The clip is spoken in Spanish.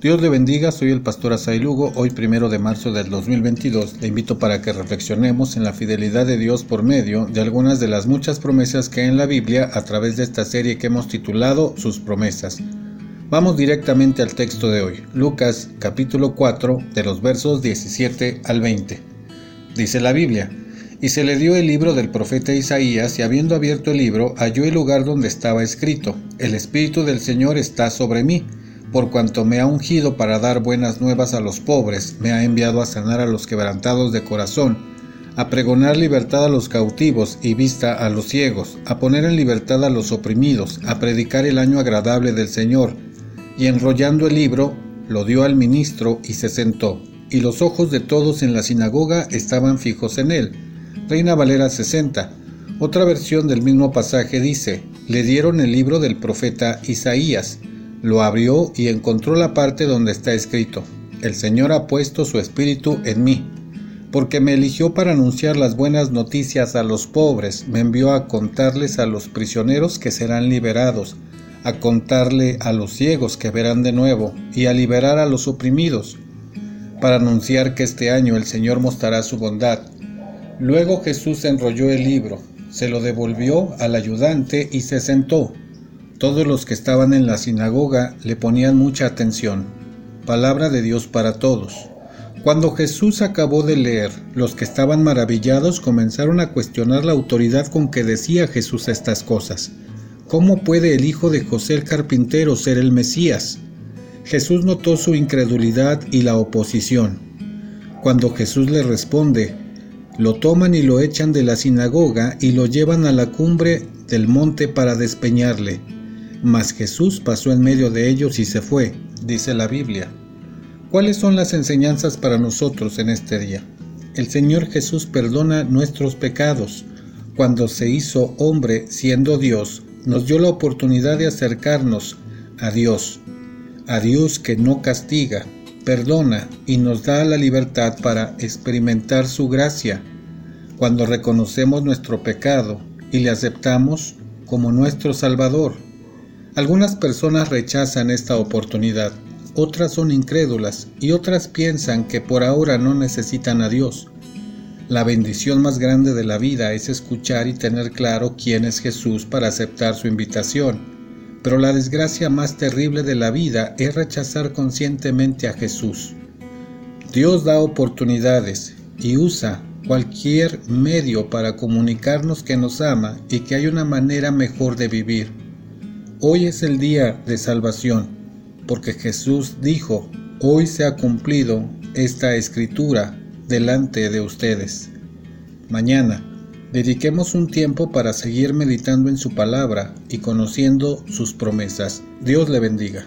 Dios le bendiga, soy el pastor Asai Lugo, hoy primero de marzo del 2022. Le invito para que reflexionemos en la fidelidad de Dios por medio de algunas de las muchas promesas que hay en la Biblia a través de esta serie que hemos titulado Sus promesas. Vamos directamente al texto de hoy, Lucas capítulo 4 de los versos 17 al 20. Dice la Biblia, y se le dio el libro del profeta Isaías, y habiendo abierto el libro, halló el lugar donde estaba escrito, El Espíritu del Señor está sobre mí por cuanto me ha ungido para dar buenas nuevas a los pobres, me ha enviado a sanar a los quebrantados de corazón, a pregonar libertad a los cautivos y vista a los ciegos, a poner en libertad a los oprimidos, a predicar el año agradable del Señor. Y enrollando el libro, lo dio al ministro y se sentó, y los ojos de todos en la sinagoga estaban fijos en él. Reina Valera 60. Otra versión del mismo pasaje dice, le dieron el libro del profeta Isaías, lo abrió y encontró la parte donde está escrito, El Señor ha puesto su espíritu en mí, porque me eligió para anunciar las buenas noticias a los pobres, me envió a contarles a los prisioneros que serán liberados, a contarle a los ciegos que verán de nuevo, y a liberar a los oprimidos, para anunciar que este año el Señor mostrará su bondad. Luego Jesús enrolló el libro, se lo devolvió al ayudante y se sentó. Todos los que estaban en la sinagoga le ponían mucha atención. Palabra de Dios para todos. Cuando Jesús acabó de leer, los que estaban maravillados comenzaron a cuestionar la autoridad con que decía Jesús estas cosas. ¿Cómo puede el hijo de José el carpintero ser el Mesías? Jesús notó su incredulidad y la oposición. Cuando Jesús le responde, lo toman y lo echan de la sinagoga y lo llevan a la cumbre del monte para despeñarle. Mas Jesús pasó en medio de ellos y se fue, dice la Biblia. ¿Cuáles son las enseñanzas para nosotros en este día? El Señor Jesús perdona nuestros pecados. Cuando se hizo hombre siendo Dios, nos dio la oportunidad de acercarnos a Dios, a Dios que no castiga, perdona y nos da la libertad para experimentar su gracia. Cuando reconocemos nuestro pecado y le aceptamos como nuestro Salvador, algunas personas rechazan esta oportunidad, otras son incrédulas y otras piensan que por ahora no necesitan a Dios. La bendición más grande de la vida es escuchar y tener claro quién es Jesús para aceptar su invitación. Pero la desgracia más terrible de la vida es rechazar conscientemente a Jesús. Dios da oportunidades y usa cualquier medio para comunicarnos que nos ama y que hay una manera mejor de vivir. Hoy es el día de salvación, porque Jesús dijo, hoy se ha cumplido esta escritura delante de ustedes. Mañana, dediquemos un tiempo para seguir meditando en su palabra y conociendo sus promesas. Dios le bendiga.